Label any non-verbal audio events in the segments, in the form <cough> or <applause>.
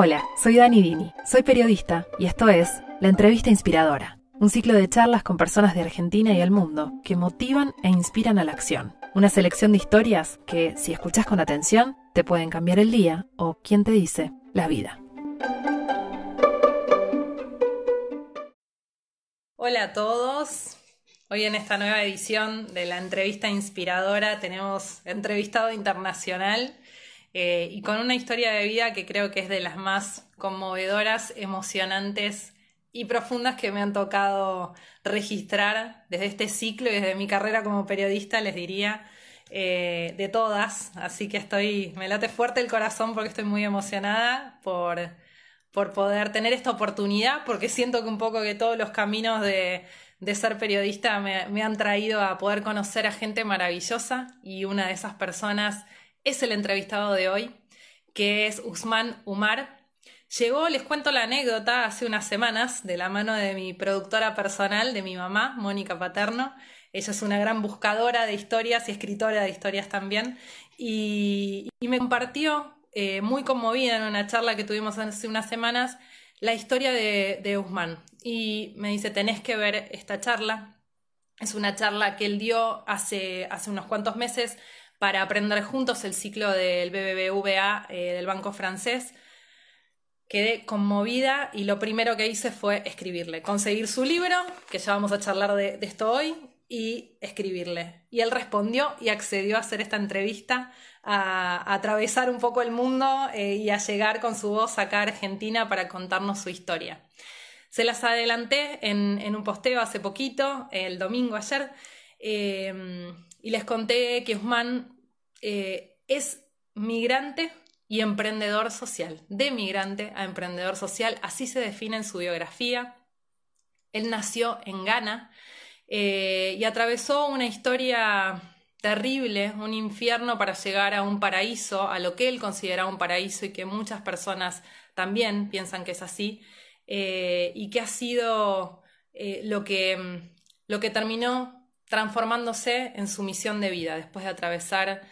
Hola, soy Dani Dini, soy periodista y esto es La Entrevista Inspiradora, un ciclo de charlas con personas de Argentina y el mundo que motivan e inspiran a la acción. Una selección de historias que, si escuchas con atención, te pueden cambiar el día o, quién te dice, la vida. Hola a todos. Hoy en esta nueva edición de la entrevista inspiradora tenemos entrevistado internacional eh, y con una historia de vida que creo que es de las más conmovedoras, emocionantes y profundas que me han tocado registrar desde este ciclo y desde mi carrera como periodista, les diría, eh, de todas. Así que estoy, me late fuerte el corazón porque estoy muy emocionada por, por poder tener esta oportunidad, porque siento que un poco que todos los caminos de, de ser periodista me, me han traído a poder conocer a gente maravillosa y una de esas personas es el entrevistado de hoy, que es Usman Umar. Llegó, les cuento la anécdota, hace unas semanas, de la mano de mi productora personal, de mi mamá, Mónica Paterno. Ella es una gran buscadora de historias y escritora de historias también. Y, me compartió, eh, muy conmovida en una charla que tuvimos hace unas semanas, la historia de, de Usman. Y me dice, tenés que ver esta charla. Es una charla que él dio hace, hace unos cuantos meses para aprender juntos el ciclo del BBVA eh, del Banco Francés. Quedé conmovida y lo primero que hice fue escribirle, conseguir su libro, que ya vamos a charlar de, esto hoy, y escribirle. Y él respondió y accedió a hacer esta entrevista, a, atravesar un poco el mundo eh, y a llegar con su voz acá a Argentina para contarnos su historia. Se las adelanté en, un posteo hace poquito, el domingo ayer. Eh, y les conté que Usman eh, es migrante y emprendedor social, de migrante a emprendedor social, así se define en su biografía. Él nació en Ghana eh, y atravesó una historia terrible, un infierno para llegar a un paraíso, a lo que él consideraba un paraíso y que muchas personas también piensan que es así, eh, y que ha sido lo, que, lo que terminó transformándose en su misión de vida después de atravesar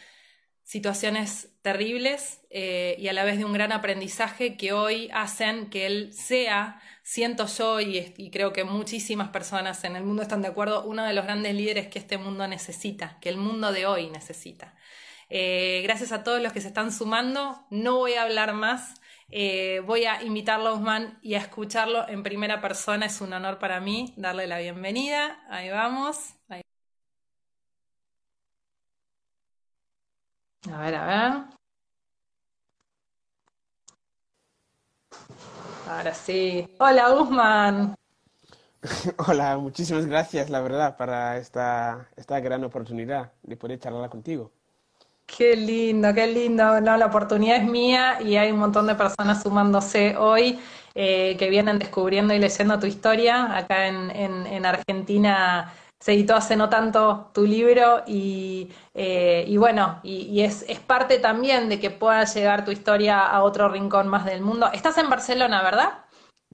situaciones terribles eh, y a la vez de un gran aprendizaje que hoy hacen que él sea, siento yo y, creo que muchísimas personas en el mundo están de acuerdo, uno de los grandes líderes que este mundo necesita, que el mundo de hoy necesita. Eh, gracias a todos los que se están sumando, no voy a hablar más. Eh, voy a invitarlo a Usman y a escucharlo en primera persona. Es un honor para mí darle la bienvenida. Ahí vamos. A ver, a ver. Ahora sí. Hola, Guzmán. <laughs> Hola, muchísimas gracias, la verdad, para esta, esta gran oportunidad de poder charlar contigo. Qué lindo, qué lindo. No, la oportunidad es mía y hay un montón de personas sumándose hoy eh, que vienen descubriendo y leyendo tu historia. Acá en, en, en Argentina se editó hace no tanto tu libro y, eh, bueno, y, es, parte también de que pueda llegar tu historia a otro rincón más del mundo. Estás en Barcelona, ¿verdad?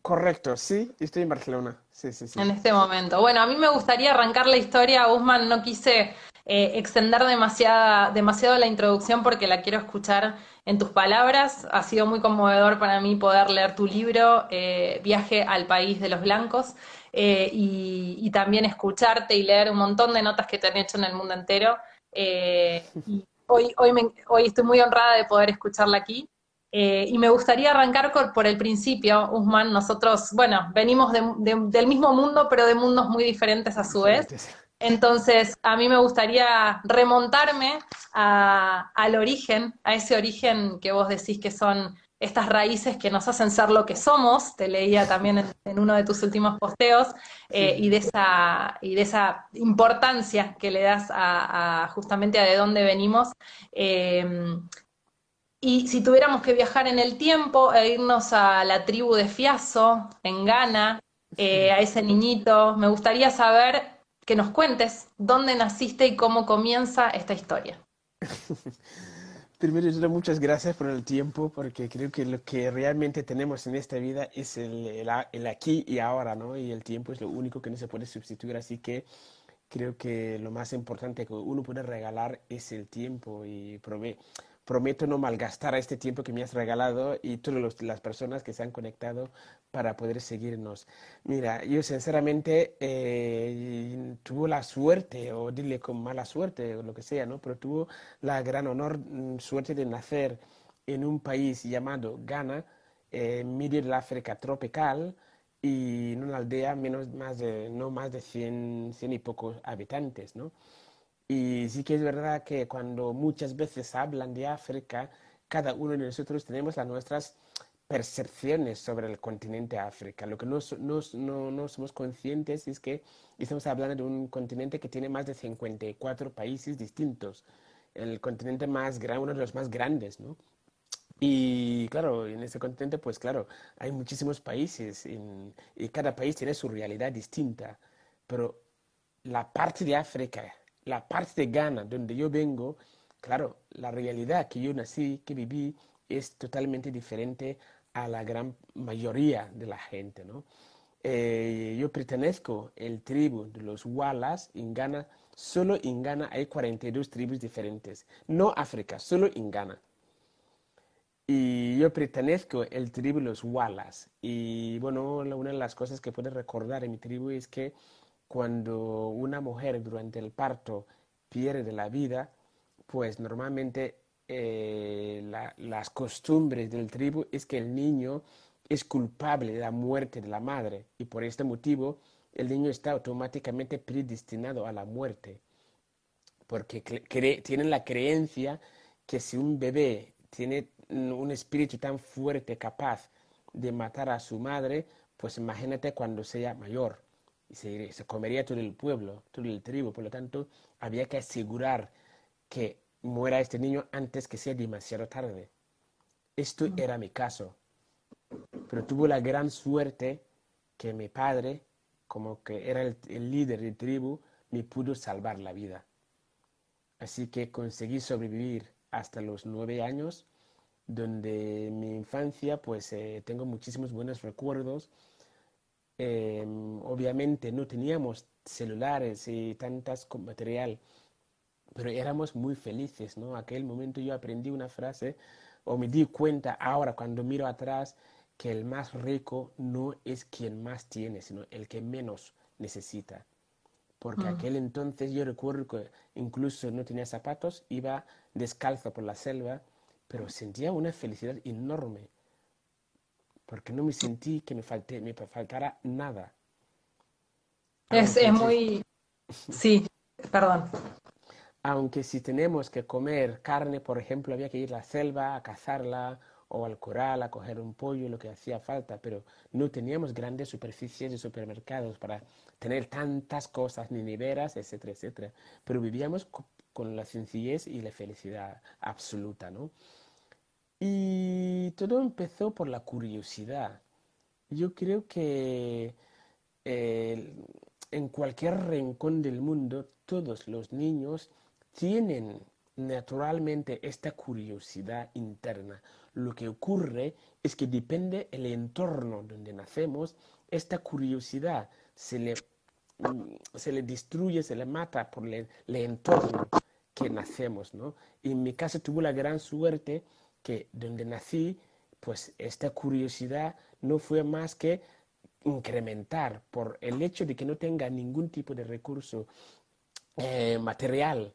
Correcto, sí, estoy en Barcelona. Sí, sí, sí. En este momento. Bueno, a mí me gustaría arrancar la historia, Guzmán, no quise eh, extender demasiada, demasiado la introducción porque la quiero escuchar en tus palabras. Ha sido muy conmovedor para mí poder leer tu libro, eh, Viaje al País de los Blancos. Eh, y, también escucharte y leer un montón de notas que te han hecho en el mundo entero. Eh, hoy, hoy, hoy estoy muy honrada de poder escucharla aquí. Eh, y me gustaría arrancar por, el principio, Usman. Nosotros, bueno, venimos del mismo mundo, pero de mundos muy diferentes a su vez. Entonces, a mí me gustaría remontarme al origen, a ese origen que vos decís que son estas raíces que nos hacen ser lo que somos, te leía también en, uno de tus últimos posteos, eh, y, de esa, y de esa importancia que le das a, justamente a de dónde venimos. Eh, y si tuviéramos que viajar en el tiempo e irnos a la tribu de Fiaso, en Ghana, eh, a ese niñito, me gustaría saber que nos cuentes dónde naciste y cómo comienza esta historia. <laughs> Primero, muchas gracias por el tiempo, porque creo que lo que realmente tenemos en esta vida es el, el, aquí y ahora, ¿no? Y el tiempo es lo único que no se puede sustituir, así que creo que lo más importante que uno puede regalar es el tiempo y prometo no malgastar este tiempo que me has regalado y todas las personas que se han conectado para poder seguirnos. Mira, yo sinceramente eh, tuve la suerte, o dile con mala suerte, o lo que sea, ¿no? Pero tuvo la gran honor, mm, suerte de nacer en un país llamado Ghana, en medio del África tropical, y en una aldea menos, más de, no más de 100, 100 y pocos habitantes, ¿no? Y sí que es verdad que cuando muchas veces hablan de África, cada uno de nosotros tenemos las nuestras percepciones sobre el continente África. Lo que no, no, no, somos conscientes es que estamos hablando de un continente que tiene más de 54 países distintos. El continente más grande, uno de los más grandes, ¿no? Y claro, en este continente, pues claro, hay muchísimos países y cada país tiene su realidad distinta. Pero la parte de África, la parte de Ghana, donde yo vengo, claro, la realidad que yo nací, que viví, es totalmente diferente a la gran mayoría de la gente, ¿no? Eh, yo pertenezco al tribu de los Walas en Ghana. Solo en Ghana hay 42 tribus diferentes. No África, solo en Ghana. Y yo pertenezco al tribu de los Walas. Y bueno, una de las cosas que puedes recordar en mi tribu es que cuando una mujer durante el parto pierde la vida, pues normalmente eh, las costumbres del tribu es que el niño es culpable de la muerte de la madre y por este motivo el niño está automáticamente predestinado a la muerte. Porque tienen la creencia que si un bebé tiene un espíritu tan fuerte capaz de matar a su madre, pues imagínate cuando sea mayor. Y se, se comería todo el pueblo, todo el tribu. Por lo tanto, había que asegurar que muera este niño antes que sea demasiado tarde. Esto era mi caso. Pero tuvo la gran suerte que mi padre, como que era el, el líder de tribu, me pudo salvar la vida. Así que conseguí sobrevivir hasta los nueve años donde mi infancia pues eh, tengo muchísimos buenos recuerdos. Em, obviamente no teníamos celulares y tantas material, pero éramos muy felices, ¿no? Aquel momento yo aprendí una frase o me di cuenta ahora cuando miro atrás que el más rico no es quien más tiene, sino el que menos necesita. Porque mm. aquel entonces yo recuerdo que incluso no tenía zapatos, iba descalzo por la selva pero sentía una felicidad enorme, porque no me sentí que me, faltara nada. Es, muy... Sí, perdón. Aunque si tenemos que comer carne, por ejemplo, había que ir a la selva a cazarla o al coral a coger un pollo, lo que hacía falta, pero no teníamos grandes superficies de supermercados para tener tantas cosas, ni neveras, etcétera, etcétera. Pero vivíamos con la sencillez y la felicidad absoluta, ¿no? Y todo empezó por la curiosidad. Yo creo que eh, en cualquier rincón del mundo todos los niños tienen naturalmente esta curiosidad interna. Lo que ocurre es que depende del entorno donde nacemos, esta curiosidad se le, mm, se le destruye, se le mata por el, entorno que nacemos. ¿no? En mi caso tuve la gran suerte que donde nací, pues esta curiosidad no fue más que incrementar por el hecho de que no tenga ningún tipo de recurso eh, material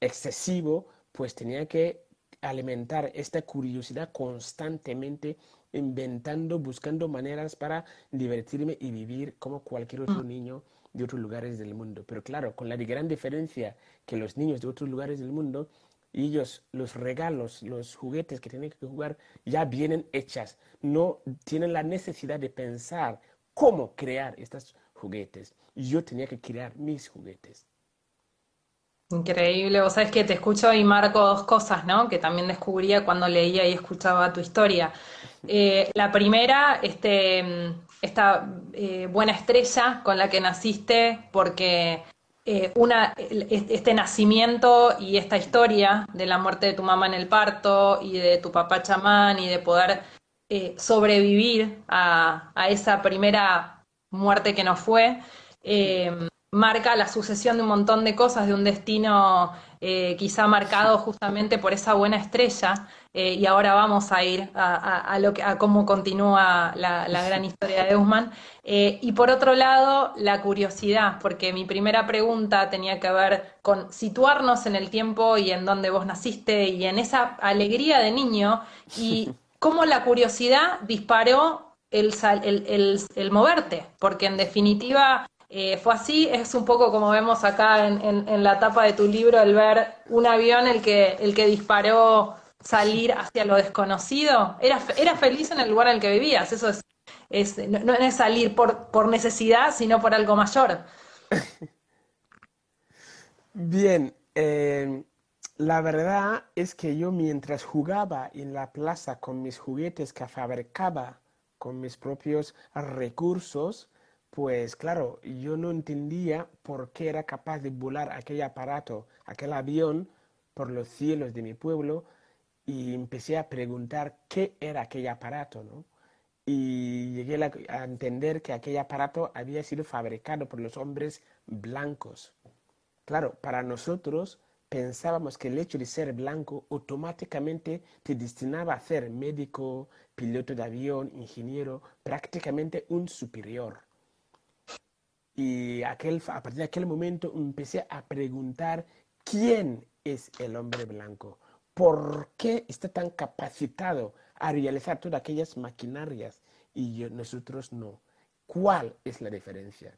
excesivo, pues tenía que alimentar esta curiosidad constantemente, inventando, buscando maneras para divertirme y vivir como cualquier otro mm. niño de otros lugares del mundo. Pero claro, con la gran diferencia que los niños de otros lugares del mundo y ellos, los regalos, los juguetes que tienen que jugar ya vienen hechas. No tienen la necesidad de pensar cómo crear estos juguetes. Yo tenía que crear mis juguetes. Increíble, vos sabés que te escucho y marco dos cosas, ¿no? Que también descubría cuando leía y escuchaba tu historia. Eh, la primera, este, esta eh, buena estrella con la que naciste, porque eh, una, este nacimiento y esta historia de la muerte de tu mamá en el parto y de tu papá chamán y de poder eh, sobrevivir a, esa primera muerte que no fue, eh, marca la sucesión de un montón de cosas, de un destino quizá marcado justamente por esa buena estrella, eh, y ahora vamos a ir a, lo que, a cómo continúa la, gran historia de Usman. Eh, y por otro lado, la curiosidad, porque mi primera pregunta tenía que ver con situarnos en el tiempo y en donde vos naciste y en esa alegría de niño, y <laughs> cómo la curiosidad disparó el, el, el moverte, porque en definitiva eh, fue así, es un poco como vemos acá en, la tapa de tu libro, el ver un avión el que, el que disparó salir hacia lo desconocido. Era, era feliz en el lugar en el que vivías, eso es, es no, es salir por, por necesidad, sino por algo mayor. <laughs> Bien, eh, la verdad es que yo mientras jugaba en la plaza con mis juguetes que fabricaba con mis propios recursos, pues claro, yo no entendía por qué era capaz de volar aquel aparato, aquel avión por los cielos de mi pueblo y empecé a preguntar qué era aquel aparato, ¿no? Y llegué a entender que aquel aparato había sido fabricado por los hombres blancos. Claro, para nosotros pensábamos que el hecho de ser blanco automáticamente te destinaba a ser médico, piloto de avión, ingeniero, prácticamente un superior. Y aquel, a partir de aquel momento empecé a preguntar quién es el hombre blanco, por qué está tan capacitado a realizar todas aquellas maquinarias y nosotros no. ¿Cuál es la diferencia?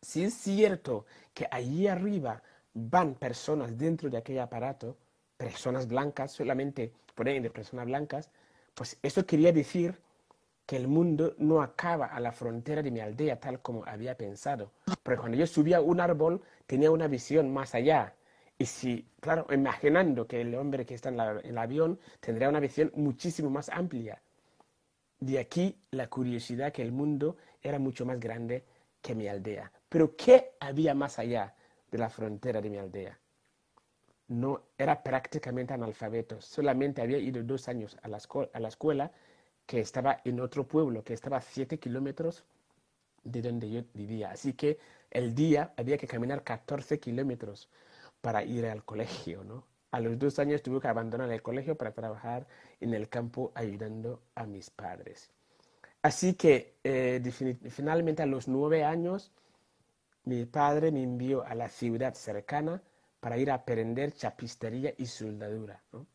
Si es cierto que allí arriba van personas dentro de aquel aparato, personas blancas, solamente ponen de personas blancas, pues eso quería decir que el mundo no acaba a la frontera de mi aldea tal como había pensado. Porque cuando yo subía un árbol tenía una visión más allá. Y si, claro, imaginando que el hombre que está en, el avión tendría una visión muchísimo más amplia. De aquí la curiosidad que el mundo era mucho más grande que mi aldea. Pero ¿qué había más allá de la frontera de mi aldea? No era prácticamente analfabeto, solamente había ido dos años a la, a la escuela que estaba en otro pueblo, que estaba a 7 kilómetros de donde yo vivía. Así que el día había que caminar 14 kilómetros para ir al colegio, ¿no? A los dos años tuve que abandonar el colegio para trabajar en el campo ayudando a mis padres. Así que eh, finalmente a los nueve años mi padre me envió a la ciudad cercana para ir a aprender chapistería y soldadura. ¿no?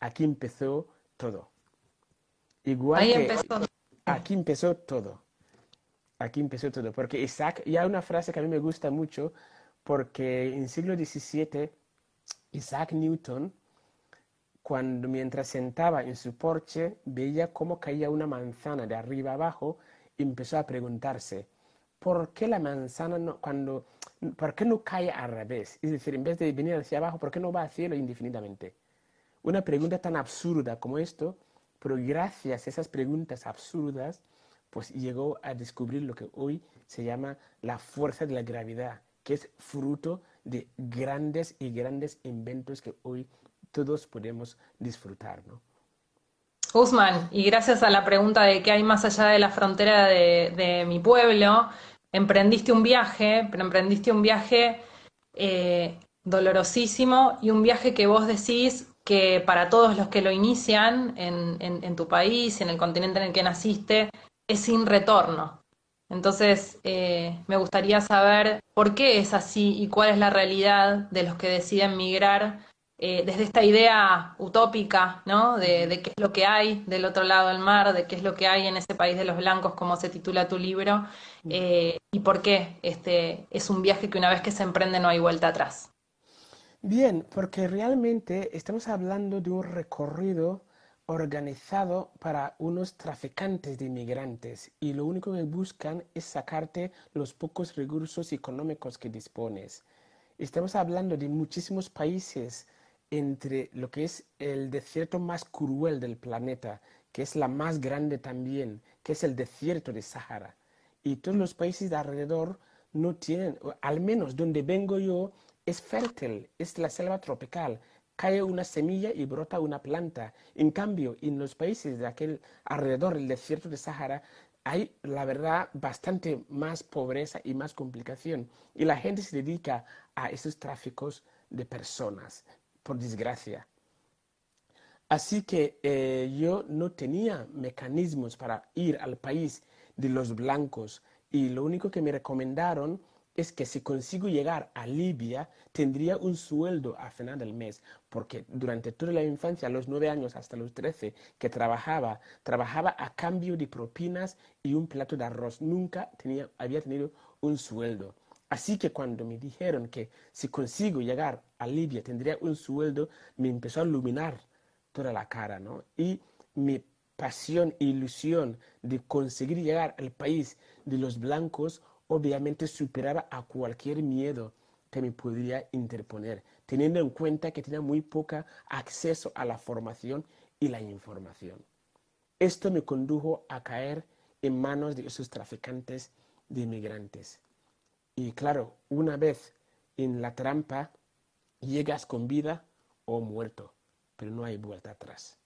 Aquí empezó todo. Igual que empezó. aquí empezó todo. Aquí empezó todo. Porque Isaac, y hay una frase que a mí me gusta mucho, porque en siglo XVII, Isaac Newton, cuando mientras sentaba en su porche, veía cómo caía una manzana de arriba abajo, empezó a preguntarse, ¿por qué la manzana no, cuando, por qué no cae al revés? Es decir, en vez de venir hacia abajo, ¿por qué no va al cielo indefinidamente? Una pregunta tan absurda como esto pero gracias a esas preguntas absurdas, pues llegó a descubrir lo que hoy se llama la fuerza de la gravedad, que es fruto de grandes y grandes inventos que hoy todos podemos disfrutar, ¿no? Usman, y gracias a la pregunta de qué hay más allá de la frontera de, mi pueblo, emprendiste un viaje, pero emprendiste un viaje eh, dolorosísimo y un viaje que vos decís que para todos los que lo inician en, en, tu país, en el continente en el que naciste, es sin retorno. Entonces, eh, me gustaría saber por qué es así y cuál es la realidad de los que deciden migrar eh, desde esta idea utópica, ¿no? De, de, qué es lo que hay del otro lado del mar, de qué es lo que hay en ese país de los blancos, como se titula tu libro, eh, y por qué este es un viaje que una vez que se emprende no hay vuelta atrás. Bien, porque realmente estamos hablando de un recorrido organizado para unos traficantes de inmigrantes y lo único que buscan es sacarte los pocos recursos económicos que dispones. Estamos hablando de muchísimos países entre lo que es el desierto más cruel del planeta, que es la más grande también, que es el desierto de Sahara. Y todos los países de alrededor no tienen, al menos donde vengo yo, es fértil, es la selva tropical. Cae una semilla y brota una planta. En cambio, en los países de aquel alrededor del desierto de Sahara, hay, la verdad, bastante más pobreza y más complicación. Y la gente se dedica a esos tráficos de personas, por desgracia. Así que eh, yo no tenía mecanismos para ir al país de los blancos y lo único que me recomendaron es que si consigo llegar a Libia, tendría un sueldo a final del mes, porque durante toda la infancia, los nueve años hasta los trece, que trabajaba, trabajaba a cambio de propinas y un plato de arroz. Nunca tenía, había tenido un sueldo. Así que cuando me dijeron que si consigo llegar a Libia tendría un sueldo, me empezó a iluminar toda la cara, ¿no? Y mi pasión e ilusión de conseguir llegar al país de los blancos obviamente superaba a cualquier miedo que me podría interponer, teniendo en cuenta que tenía muy poco acceso a la formación y la información. Esto me condujo a caer en manos de esos traficantes de inmigrantes. Y claro, una vez en la trampa, llegas con vida o muerto, pero no hay vuelta atrás.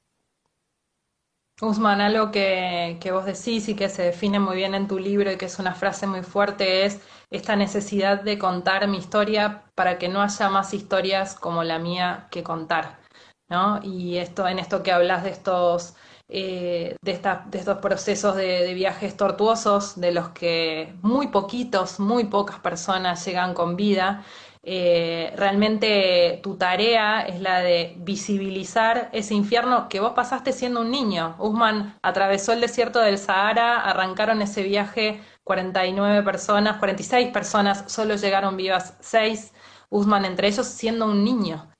Usman, algo que, vos decís y que se define muy bien en tu libro y que es una frase muy fuerte es esta necesidad de contar mi historia para que no haya más historias como la mía que contar, ¿no? Y esto, en esto que hablas de estos, eh, de, de, estos procesos de, de, viajes tortuosos, de los que muy poquitos, muy pocas personas llegan con vida, eh, realmente tu tarea es la de visibilizar ese infierno que vos pasaste siendo un niño. Usman atravesó el desierto del Sahara, arrancaron ese viaje 49 personas, 46 personas, solo llegaron vivas 6, Usman entre ellos siendo un niño.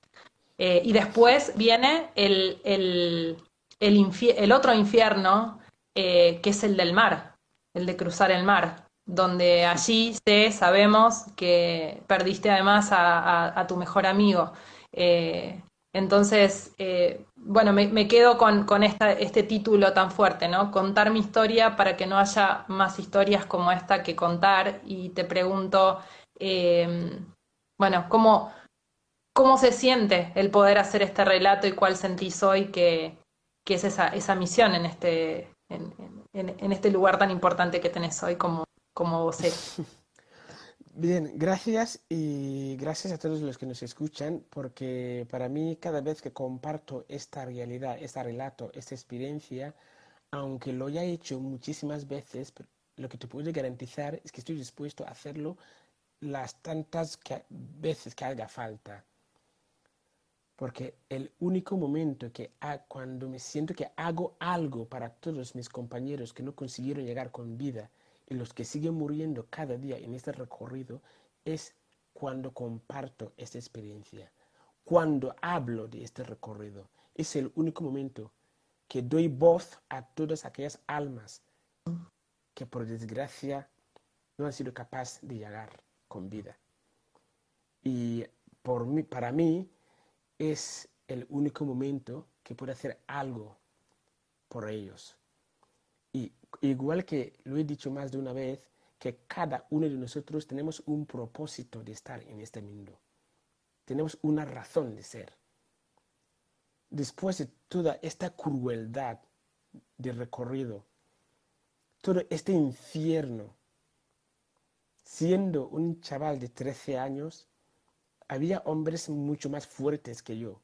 Eh, y después viene el, el, el, otro infierno, eh, que es el del mar, el de cruzar el mar donde allí sé, sabemos que perdiste además a, tu mejor amigo. Eh, entonces, eh, bueno, me, quedo con, este título tan fuerte, ¿no? Contar mi historia para que no haya más historias como esta que contar. Y te pregunto, em, bueno, ¿cómo, ¿cómo se siente el poder hacer este relato y cuál sentís hoy que, es esa, esa misión en este, en este lugar tan importante que tenés hoy como como <laughs> Bien, gracias y gracias a todos los que nos escuchan, porque para mí cada vez que comparto esta realidad, este relato, esta experiencia, aunque lo haya hecho muchísimas veces, lo que te puedo garantizar es que estoy dispuesto a hacerlo las tantas veces que haga falta. Porque el único momento que cuando me siento que hago algo para todos mis compañeros que no consiguieron llegar con vida, y los que siguen muriendo cada día en este recorrido es cuando comparto esta experiencia, cuando hablo de este recorrido. Es el único momento que doy voz a todas aquellas almas que por desgracia no han sido capaces de llegar con vida. Y por mí, para mí es el único momento que puedo hacer algo por ellos. Igual que lo he dicho más de una vez, que cada uno de nosotros tenemos un propósito de estar en este mundo. Tenemos una razón de ser. Después de toda esta crueldad de recorrido, todo este infierno, siendo un chaval de 13 años, había hombres mucho más fuertes que yo.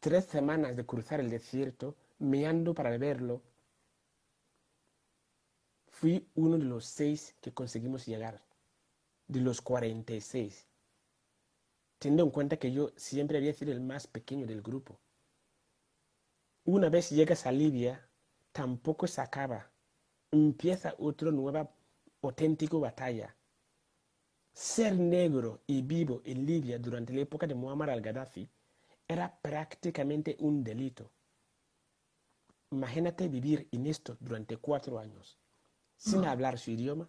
Tres semanas de cruzar el desierto, meando para verlo, Fui uno de los seis que conseguimos llegar, de los 46, teniendo en cuenta que yo siempre había sido el más pequeño del grupo. Una vez llegas a Libia, tampoco se acaba. Empieza otra nueva auténtica batalla. Ser negro y vivo en Libia durante la época de Muammar al-Gaddafi era prácticamente un delito. Imagínate vivir en esto durante cuatro años sin hablar su idioma,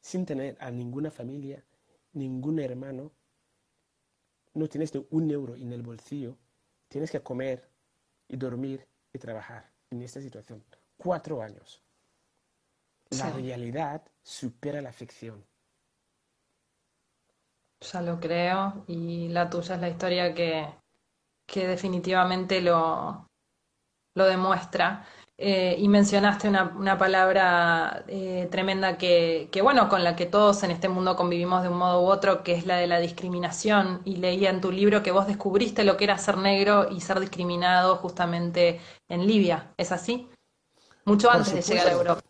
sin tener a ninguna familia, ningún hermano, no tienes un euro en el bolsillo, tienes que comer y dormir y trabajar en esta situación. Cuatro años. La realidad supera la ficción. Ya lo creo y la tuya es la historia que, que definitivamente lo, lo demuestra. Eh, y mencionaste una, palabra eh, tremenda que, bueno, con la que todos en este mundo convivimos de un modo u otro, que es la de la discriminación. Y leía en tu libro que vos descubriste lo que era ser negro y ser discriminado justamente en Libia. ¿Es así? Mucho antes de llegar a Europa.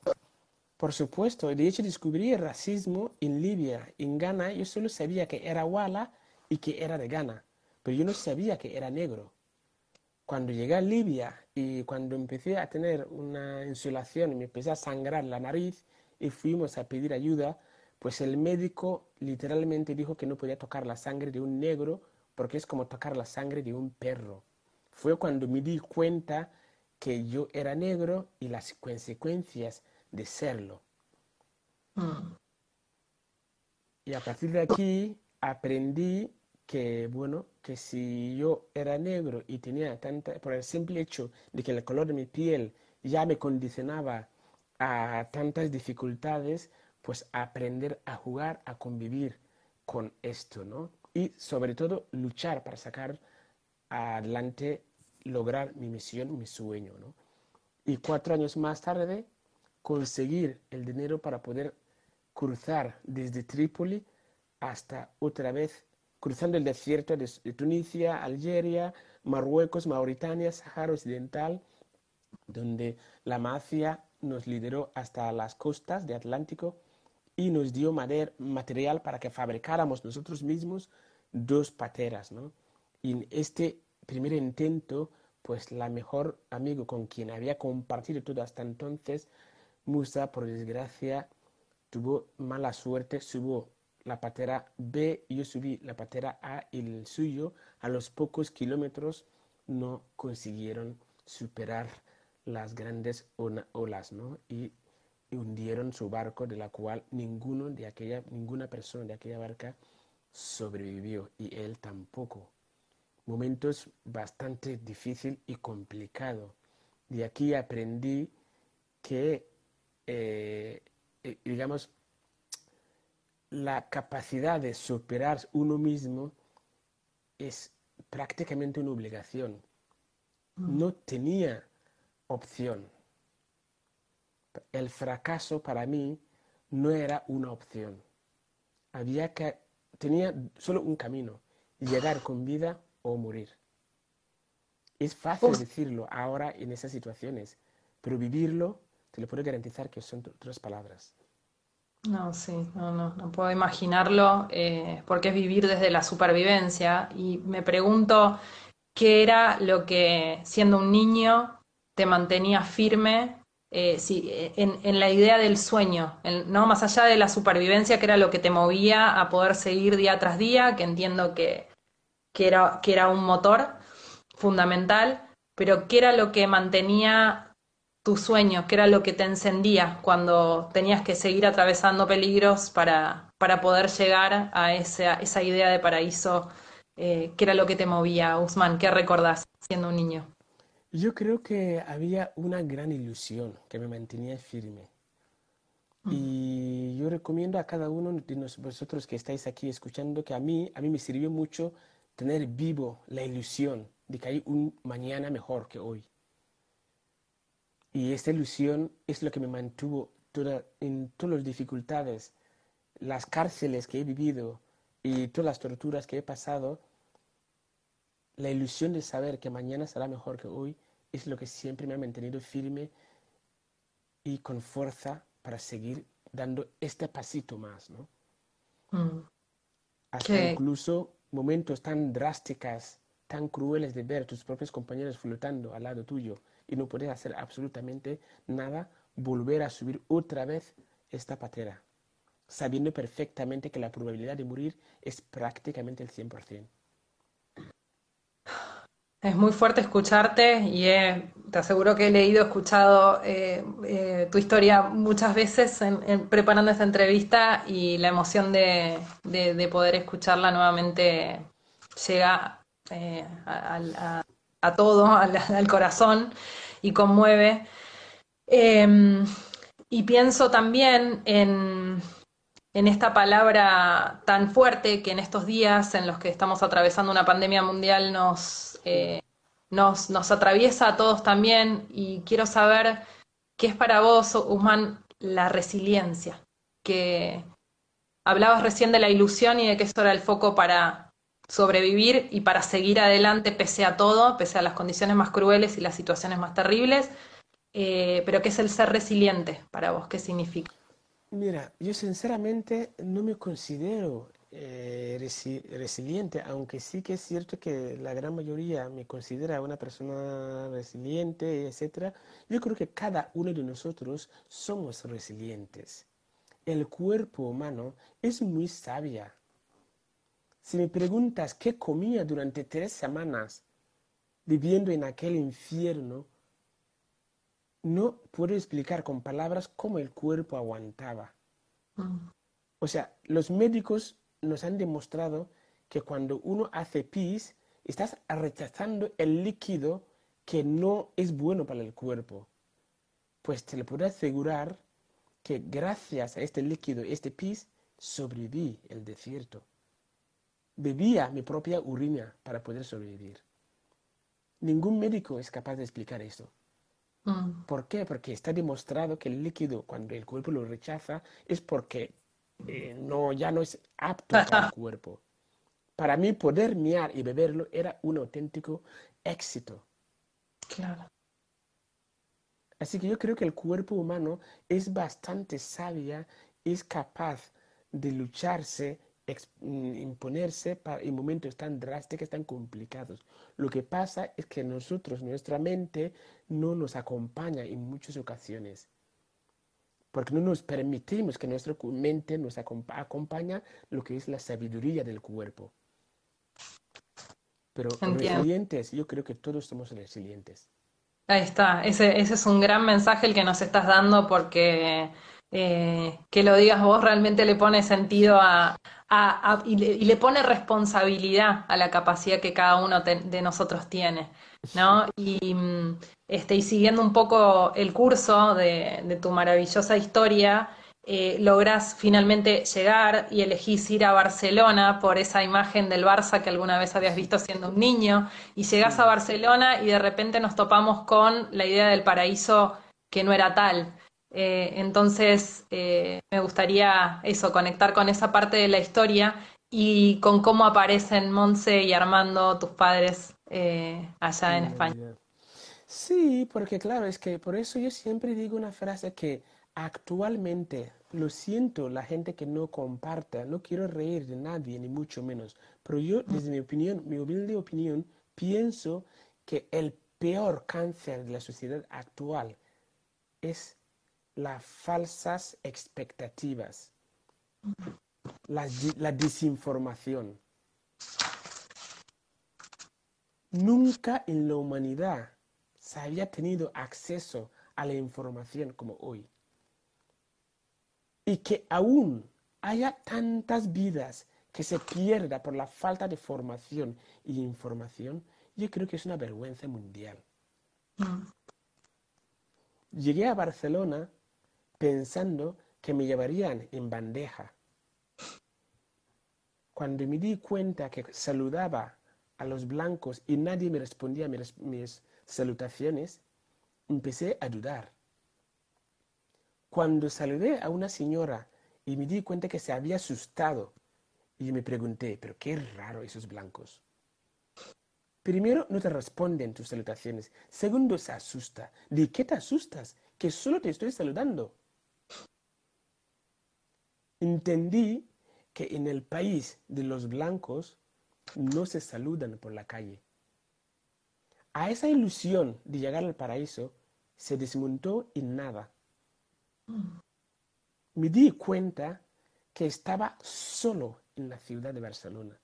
Por supuesto, de hecho descubrí el racismo en Libia, en Ghana. Yo solo sabía que era Wala y que era de Ghana, pero yo no sabía que era negro. Cuando llegué a Libia y cuando empecé a tener una insolación y me empecé a sangrar la nariz y fuimos a pedir ayuda, pues el médico literalmente dijo que no podía tocar la sangre de un negro porque es como tocar la sangre de un perro. Fue cuando me di cuenta que yo era negro y las consecuencias de serlo. Mm. Y a partir de aquí aprendí que, bueno, que si yo era negro y tenía tanta, por el simple hecho de que el color de mi piel ya me condicionaba a tantas dificultades, pues aprender a jugar, a convivir con esto, ¿no? Y sobre todo luchar para sacar adelante, lograr mi misión, mi sueño, ¿no? Y cuatro años más tarde, conseguir el dinero para poder cruzar desde Trípoli hasta otra vez cruzando el desierto de, Tunisia, Algeria, Marruecos, Mauritania, Sahara Occidental, donde la mafia nos lideró hasta las costas de Atlántico y nos dio material para que fabricáramos nosotros mismos dos pateras. en este primer intento, pues la mejor amigo con quien había compartido todo hasta entonces, Musa, por desgracia, tuvo mala suerte, subo la patera B, yo subí la patera A y el suyo, a los pocos kilómetros no consiguieron superar las grandes olas, ¿no? Y hundieron su barco, de la cual ninguno de aquella, ninguna persona de aquella barca sobrevivió y él tampoco. Momentos bastante difícil y complicado. De aquí aprendí que, eh, eh, digamos, la capacidad de superar uno mismo es prácticamente una obligación. Mm. No tenía opción. El fracaso para mí no era una opción. Había que, tenía solo un camino, llegar con vida o morir. Es fácil decirlo ahora en esas situaciones, pero vivirlo, te lo puedo garantizar que son otras palabras. No, sí, no, no, no puedo imaginarlo eh, porque es vivir desde la supervivencia. Y me pregunto qué era lo que siendo un niño te mantenía firme eh, en, la idea del sueño, no más allá de la supervivencia, que era lo que te movía a poder seguir día tras día, que entiendo que, que, era, que era un motor fundamental, pero qué era lo que mantenía tu sueño, que era lo que te encendía cuando tenías que seguir atravesando peligros para, para poder llegar a esa, esa idea de paraíso, eh, que era lo que te movía, Usman, ¿qué recordás siendo un niño? Yo creo que había una gran ilusión que me mantenía firme. Mm. Y yo recomiendo a cada uno de vosotros que estáis aquí escuchando que a mí, a mí me sirvió mucho tener vivo la ilusión de que hay un mañana mejor que hoy. Y esta ilusión es lo que me mantuvo en todas las dificultades, las cárceles que he vivido y todas las torturas que he pasado. La ilusión de saber que mañana será mejor que hoy es lo que siempre me ha mantenido firme y con fuerza para seguir dando este pasito más, ¿no? Mm. Hasta incluso momentos tan drásticos, tan crueles de ver tus propios compañeros flotando al lado tuyo y no puedes hacer absolutamente nada, volver a subir otra vez esta patera, sabiendo perfectamente que la probabilidad de morir es prácticamente el 100%. Es muy fuerte escucharte y te aseguro que he leído, escuchado eh, eh, tu historia muchas veces en, preparando esta entrevista y la emoción de, poder escucharla nuevamente llega eh, a, a todo, al, corazón y conmueve. Em, y pienso también en, en, esta palabra tan fuerte que en estos días en los que estamos atravesando una pandemia mundial nos, eh, nos, nos atraviesa a todos también y quiero saber qué es para vos, Usman, la resiliencia, que hablabas recién de la ilusión y de que eso era el foco para sobrevivir y para seguir adelante pese a todo, pese a las condiciones más crueles y las situaciones más terribles, eh, pero qué es el ser resiliente para vos, qué significa. Mira, yo sinceramente no me considero eh, resiliente, aunque sí que es cierto que la gran mayoría me considera una persona resiliente, etc. Yo creo que cada uno de nosotros somos resilientes. El cuerpo humano es muy sabia. Si me preguntas qué comía durante tres semanas viviendo en aquel infierno, no puedo explicar con palabras cómo el cuerpo aguantaba. Mm. O sea, los médicos nos han demostrado que cuando uno hace pis, estás rechazando el líquido que no es bueno para el cuerpo. Pues te lo puedo asegurar que gracias a este líquido, este pis, sobreviví el desierto. Bebía mi propia urina para poder sobrevivir. Ningún médico es capaz de explicar esto. Mm. ¿Por qué? Porque está demostrado que el líquido, cuando el cuerpo lo rechaza, es porque eh, no, ya no es apto para el <laughs> cuerpo. Para mí poder miar y beberlo era un auténtico éxito. Claro. Así que yo creo que el cuerpo humano es bastante sabia, es capaz de lucharse, imponerse para, en momentos tan drásticos, tan complicados. Lo que pasa es que nosotros, nuestra mente, no nos acompaña en muchas ocasiones porque no nos permitimos que nuestra mente nos acompañe lo que es la sabiduría del cuerpo. Pero resilientes, yo creo que todos somos resilientes. Ahí está, ese, ese es un gran mensaje el que nos estás dando porque eh, que lo digas vos realmente le pone sentido a, y, le, pone responsabilidad a la capacidad que cada uno de nosotros tiene, ¿no? Y, mm, este, y siguiendo un poco el curso de, tu maravillosa historia, eh, logras finalmente llegar y elegís ir a Barcelona por esa imagen del Barça que alguna vez habías visto siendo un niño, y llegás a Barcelona y de repente nos topamos con la idea del paraíso que no era tal. Eh, entonces, eh, me gustaría eso, conectar con esa parte de la historia y con cómo aparecen Monse y Armando, tus padres, eh, allá en España. Sí, porque claro, es que por eso yo siempre digo una frase que actualmente, lo siento la gente que no comparta, no quiero reír de nadie, ni mucho menos, pero yo desde mi opinión, mi humilde opinión, pienso que el peor cáncer de la sociedad actual es las falsas expectativas, la, la desinformación. Nunca en la humanidad se había tenido acceso a la información como hoy. Y que aún haya tantas vidas que se pierda por la falta de formación y información, yo creo que es una vergüenza mundial. Mm. Llegué a Barcelona pensando que me llevarían en bandeja. Cuando me di cuenta que saludaba a los blancos y nadie me respondía a mis, salutaciones, empecé a dudar. Cuando saludé a una señora y me di cuenta que se había asustado, y me pregunté, pero qué raro esos blancos. Primero, no te responden tus salutaciones. Segundo, se asusta. ¿De qué te asustas? Que solo te estoy saludando entendí que en el país de los blancos no se saludan por la calle. A esa ilusión de llegar al paraíso se desmontó en nada. Me di cuenta que estaba solo en la ciudad de Barcelona.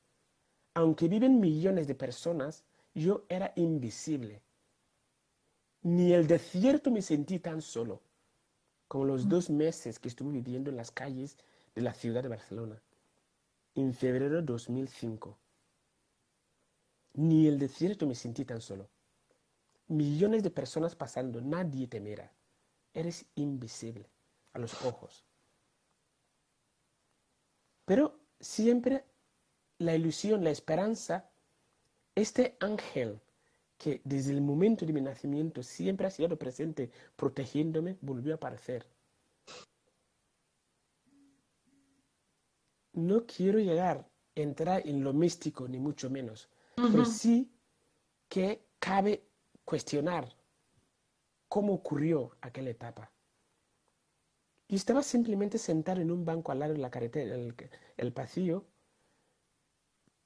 Aunque viven millones de personas, yo era invisible. Ni el desierto me sentí tan solo como los dos meses que estuve viviendo en las calles de la ciudad de Barcelona, en febrero de 2005. Ni el desierto me sentí tan solo. Millones de personas pasando, nadie te mira. Eres invisible a los ojos. Pero siempre la ilusión, la esperanza, este ángel que desde el momento de mi nacimiento siempre ha sido presente, protegiéndome, volvió a aparecer. No quiero llegar a entrar en lo místico, ni mucho menos, pero sí que cabe cuestionar cómo ocurrió aquella etapa. Y estaba simplemente sentado en un banco al lado de la carretera, el, el pasillo,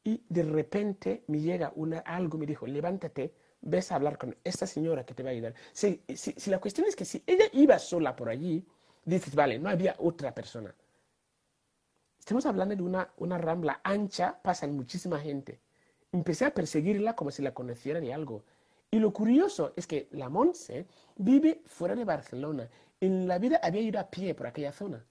y de repente me llega una, algo, me dijo, levántate, ves a hablar con esta señora que te va a ayudar. Si, si, la cuestión es que si ella iba sola por allí, dices, vale, no había otra persona. Estamos hablando de una, una rambla ancha, pasan muchísima gente. Empecé a perseguirla como si la conociera de algo. Y lo curioso es que la Monse vive fuera de Barcelona. En la vida había ido a pie por aquella zona.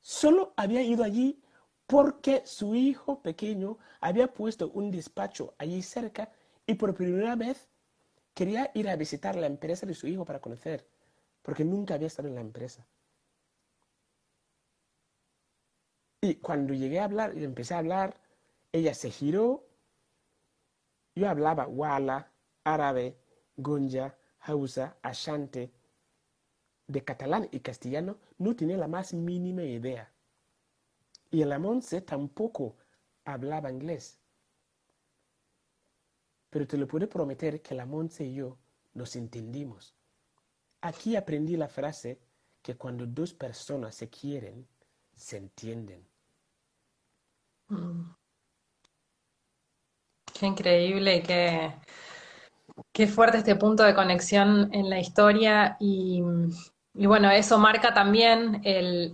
Solo había ido allí porque su hijo pequeño había puesto un despacho allí cerca y por primera vez quería ir a visitar la empresa de su hijo para conocer, porque nunca había estado en la empresa. Y cuando llegué a hablar y empecé a hablar, ella se giró. Yo hablaba wala, árabe, gonja, hausa, ashante, de catalán y castellano, no tenía la más mínima idea. Y el Amonce tampoco hablaba inglés. Pero te lo puedo prometer que el Amonce y yo nos entendimos. Aquí aprendí la frase que cuando dos personas se quieren, se entienden. Mm. Qué increíble y qué, qué fuerte este punto de conexión en la historia y, y bueno, eso marca también el,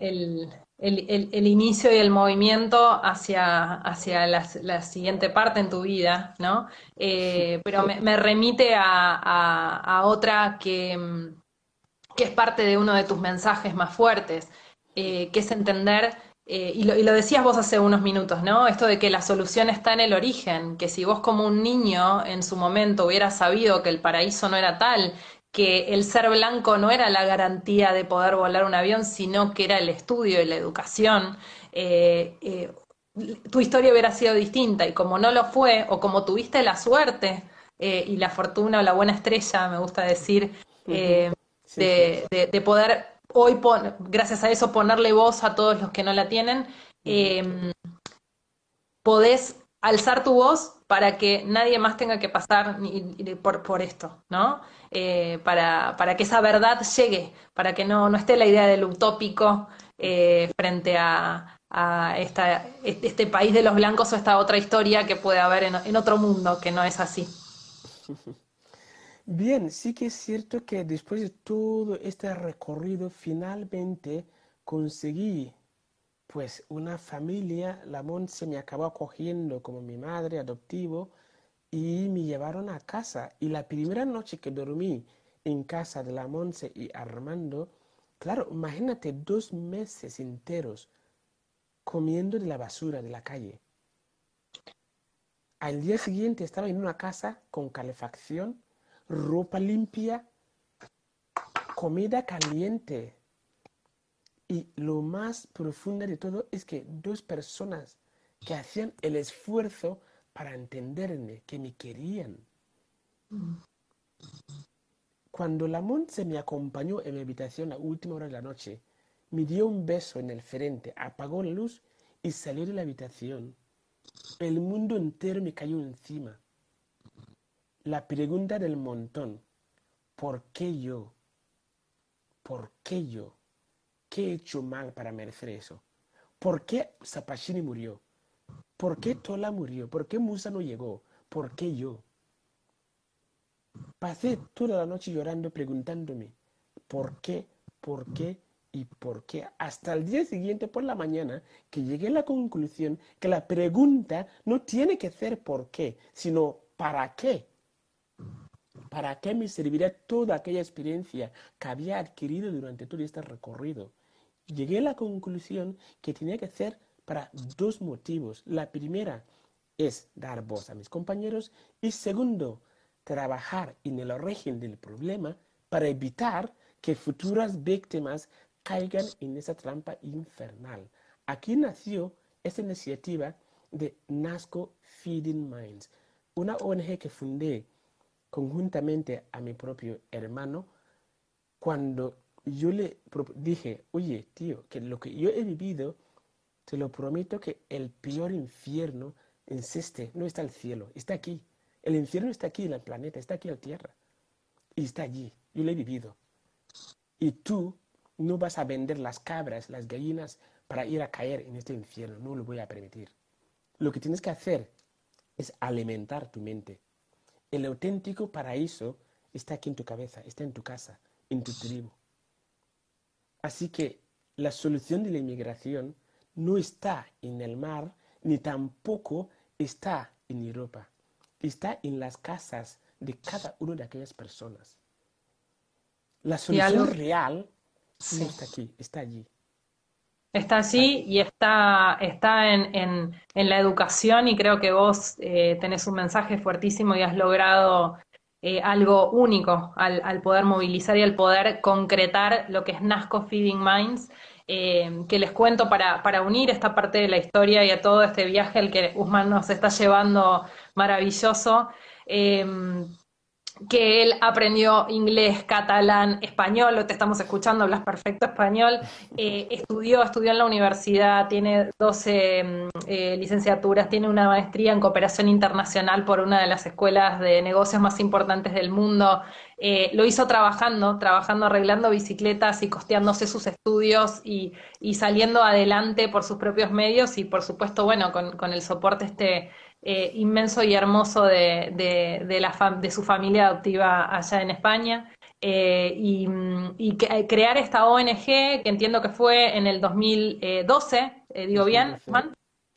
el, inicio y el movimiento hacia, hacia la, siguiente parte en tu vida, ¿no? Eh, pero me, remite a, otra que, que, es parte de uno de tus mensajes más fuertes, eh, que es entender, eh, y, lo, y, lo, decías vos hace unos minutos, ¿no? Esto de que la solución está en el origen, que si vos como un niño en su momento hubieras sabido que el paraíso no era tal que el ser blanco no era la garantía de poder volar un avión, sino que era el estudio y la educación, eh, eh, tu historia hubiera sido distinta. Y como no lo fue, o como tuviste la suerte y la fortuna o la buena estrella, me gusta decir, de, poder hoy, gracias a eso, ponerle voz a todos los que no la tienen, podés alzar tu voz para que nadie más tenga que pasar por, por esto, ¿no? Eh, para, para, que esa verdad llegue, para que no, no esté la idea del utópico eh, frente a, a esta, este país de los blancos o esta otra historia que puede haber en, en otro mundo, que no es así. <laughs> Bien, sí que es cierto que después de todo este recorrido, finalmente conseguí pues una familia, la Monse me acabó acogiendo como mi madre adoptivo y me llevaron a casa. Y la primera noche que dormí en casa de la Monse y Armando, claro, imagínate dos meses enteros comiendo de la basura de la calle. Al día siguiente estaba en una casa con calefacción, ropa limpia, comida caliente, y lo más profundo de todo es que dos personas que hacían el esfuerzo para entenderme, que me querían. Cuando la se me acompañó en mi habitación a última hora de la noche, me dio un beso en el frente, apagó la luz y salió de la habitación. El mundo entero me cayó encima. La pregunta del montón, ¿por qué yo? ¿Por qué yo? ¿Qué he hecho mal para merecer eso? ¿Por qué Zapachini murió? ¿Por qué Tola murió? ¿Por qué Musa no llegó? ¿Por qué yo? Pasé toda la noche llorando preguntándome, ¿por qué? ¿Por qué? ¿Y por qué? Hasta el día siguiente por la mañana que llegué a la conclusión que la pregunta no tiene que ser por qué, sino ¿para qué? ¿Para qué me serviría toda aquella experiencia que había adquirido durante todo este recorrido? Llegué a la conclusión que tenía que ser para dos motivos. La primera es dar voz a mis compañeros y segundo, trabajar en el origen del problema para evitar que futuras víctimas caigan en esa trampa infernal. Aquí nació esta iniciativa de NASCO Feeding Minds una ONG que fundé conjuntamente a mi propio hermano cuando yo le dije, oye, tío, que lo que yo he vivido, te lo prometo que el peor infierno insiste, no está el cielo, está aquí. El infierno está aquí en el planeta, está aquí en la tierra. Y está allí, yo lo he vivido. Y tú no vas a vender las cabras, las gallinas, para ir a caer en este infierno, no lo voy a permitir. Lo que tienes que hacer es alimentar tu mente. El auténtico paraíso está aquí en tu cabeza, está en tu casa, en tu tribu. Así que la solución de la inmigración no está en el mar, ni tampoco está en Europa. Está en las casas de cada una de aquellas personas. La solución real no está aquí, está allí. Está allí y está, está en, en, la educación y creo que vos eh, tenés un mensaje fuertísimo y has logrado eh, algo único al, al, poder movilizar y al poder concretar lo que es NASCO Feeding Minds, eh, que les cuento para, para unir esta parte de la historia y a todo este viaje al que Usman nos está llevando maravilloso que él aprendió inglés, catalán, español, lo te estamos escuchando, hablas perfecto español, eh, estudió, estudió en la universidad, tiene 12 mm, eh, licenciaturas, tiene una maestría en cooperación internacional por una de las escuelas de negocios más importantes del mundo, eh, lo hizo trabajando, trabajando, arreglando bicicletas y costeándose sus estudios y, y, saliendo adelante por sus propios medios y por supuesto, bueno, con, con el soporte este eh, inmenso y hermoso de, de, la de su familia adoptiva allá en España. Eh, y, eh, crear esta ONG, que entiendo que fue en el 2012, digo bien, Juan.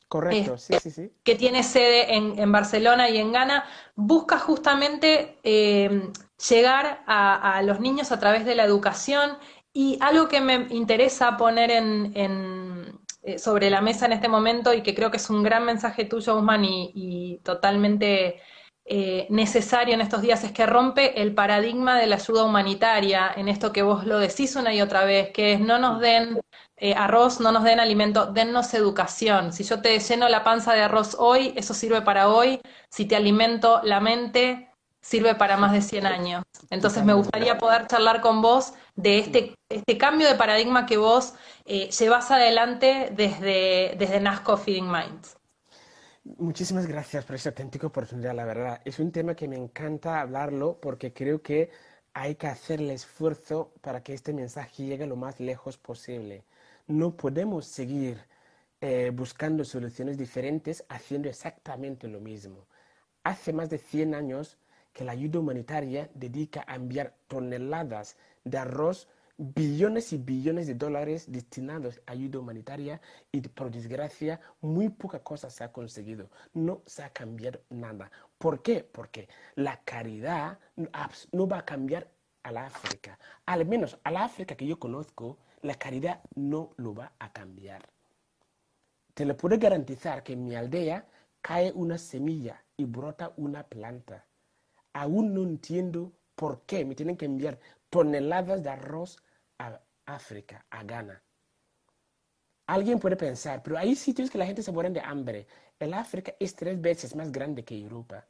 Correcto, sí, sí, sí. Que tiene sede en, en Barcelona y en Ghana, busca justamente llegar a, a, los niños a través de la educación y algo que me interesa poner en, en, eh, sobre la mesa en este momento y que creo que es un gran mensaje tuyo, Usman, y, totalmente eh, necesario en estos días, es que rompe el paradigma de la ayuda humanitaria, en esto que vos lo decís una y otra vez, que es no nos den eh, arroz, no nos den alimento, dennos educación. Si yo te lleno la panza de arroz hoy, eso sirve para hoy. Si te alimento la mente, sirve para más de 100 años. Entonces me gustaría poder charlar con vos de este, este cambio de paradigma que vos eh, llevas adelante desde, desde NASCO Feeding Minds. Muchísimas gracias por esta auténtica oportunidad, la verdad. Es un tema que me encanta hablarlo porque creo que hay que hacer el esfuerzo para que este mensaje llegue lo más lejos posible. No podemos seguir eh, buscando soluciones diferentes haciendo exactamente lo mismo. Hace más de 100 años que la ayuda humanitaria dedica a enviar toneladas de arroz, billones y billones de dólares destinados a ayuda humanitaria y por desgracia muy poca cosa se ha conseguido. No se ha cambiado nada. ¿Por qué? Porque la caridad no va a cambiar a la África. Al menos a la África que yo conozco, la caridad no lo va a cambiar. Te lo puedo garantizar que en mi aldea cae una semilla y brota una planta aún no entiendo por qué me tienen que enviar toneladas de arroz a África, a Ghana. Alguien puede pensar, pero hay sitios que la gente se muere de hambre. El África es tres veces más grande que Europa.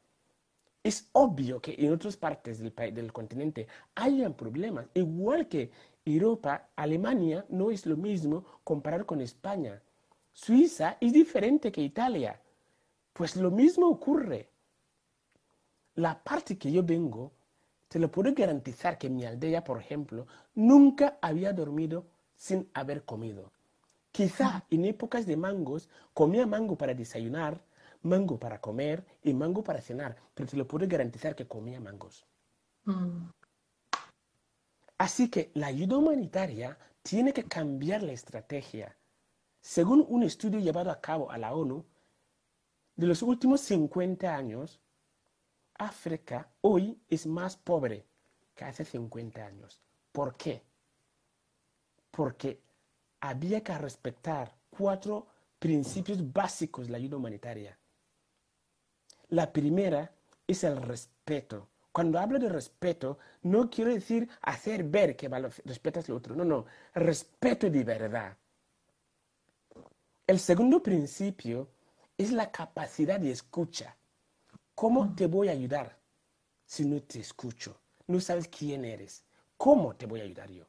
Es obvio que en otras partes del, del continente hayan problemas. Igual que Europa, Alemania no es lo mismo comparado con España. Suiza es diferente que Italia. Pues lo mismo ocurre la parte que yo vengo, te lo puedo garantizar que mi aldea, por ejemplo, nunca había dormido sin haber comido. Quizá en épocas de mangos comía mango para desayunar, mango para comer y mango para cenar, pero te lo puedo garantizar que comía mangos. Mm. Así que la ayuda humanitaria tiene que cambiar la estrategia. Según un estudio llevado a cabo a la ONU, de los últimos 50 años, África hoy es más pobre que hace 50 años. ¿Por qué? Porque había que respetar cuatro principios básicos de la ayuda humanitaria. La primera es el respeto. Cuando hablo de respeto, no quiero decir hacer ver que respetas al otro. No, no. Respeto de verdad. El segundo principio es la capacidad de escucha ¿Cómo te voy a ayudar si no te escucho? No sabes quién eres. ¿Cómo te voy a ayudar yo?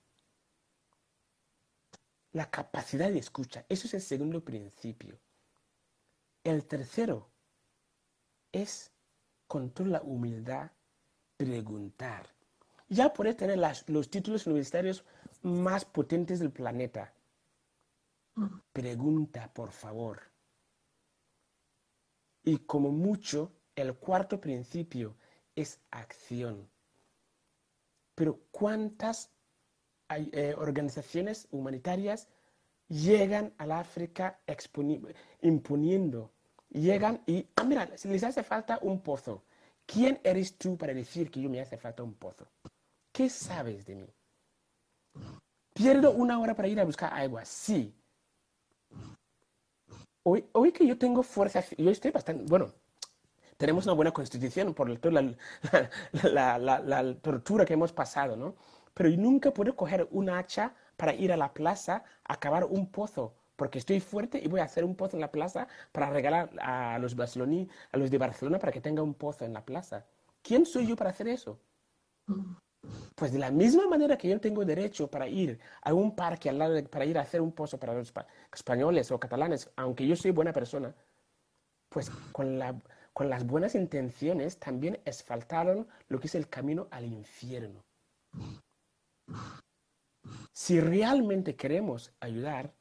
La capacidad de escucha, eso es el segundo principio. El tercero es con toda la humildad preguntar. Ya puedes tener los títulos universitarios más potentes del planeta. Pregunta, por favor. Y como mucho, el cuarto principio es acción. Pero ¿cuántas eh, organizaciones humanitarias llegan al África imponiendo? Llegan y, ah, mira, si les hace falta un pozo, ¿quién eres tú para decir que yo me hace falta un pozo? ¿Qué sabes de mí? ¿Pierdo una hora para ir a buscar agua? Sí. Hoy, hoy que yo tengo fuerza, yo estoy bastante, bueno, tenemos una buena constitución por toda la, la, tortura que hemos pasado, ¿no? Pero yo nunca puedo coger un hacha para ir a la plaza a cavar un pozo, porque estoy fuerte y voy a hacer un pozo en la plaza para regalar a los, barceloní, a los de Barcelona para que tenga un pozo en la plaza. ¿Quién soy yo para hacer eso? Pues de la misma manera que yo tengo derecho para ir a un parque al lado para ir a hacer un pozo para los españoles o catalanes, aunque yo soy buena persona, pues con, la, con las buenas intenciones también faltaron lo que es el camino al infierno. Si realmente queremos ayudar,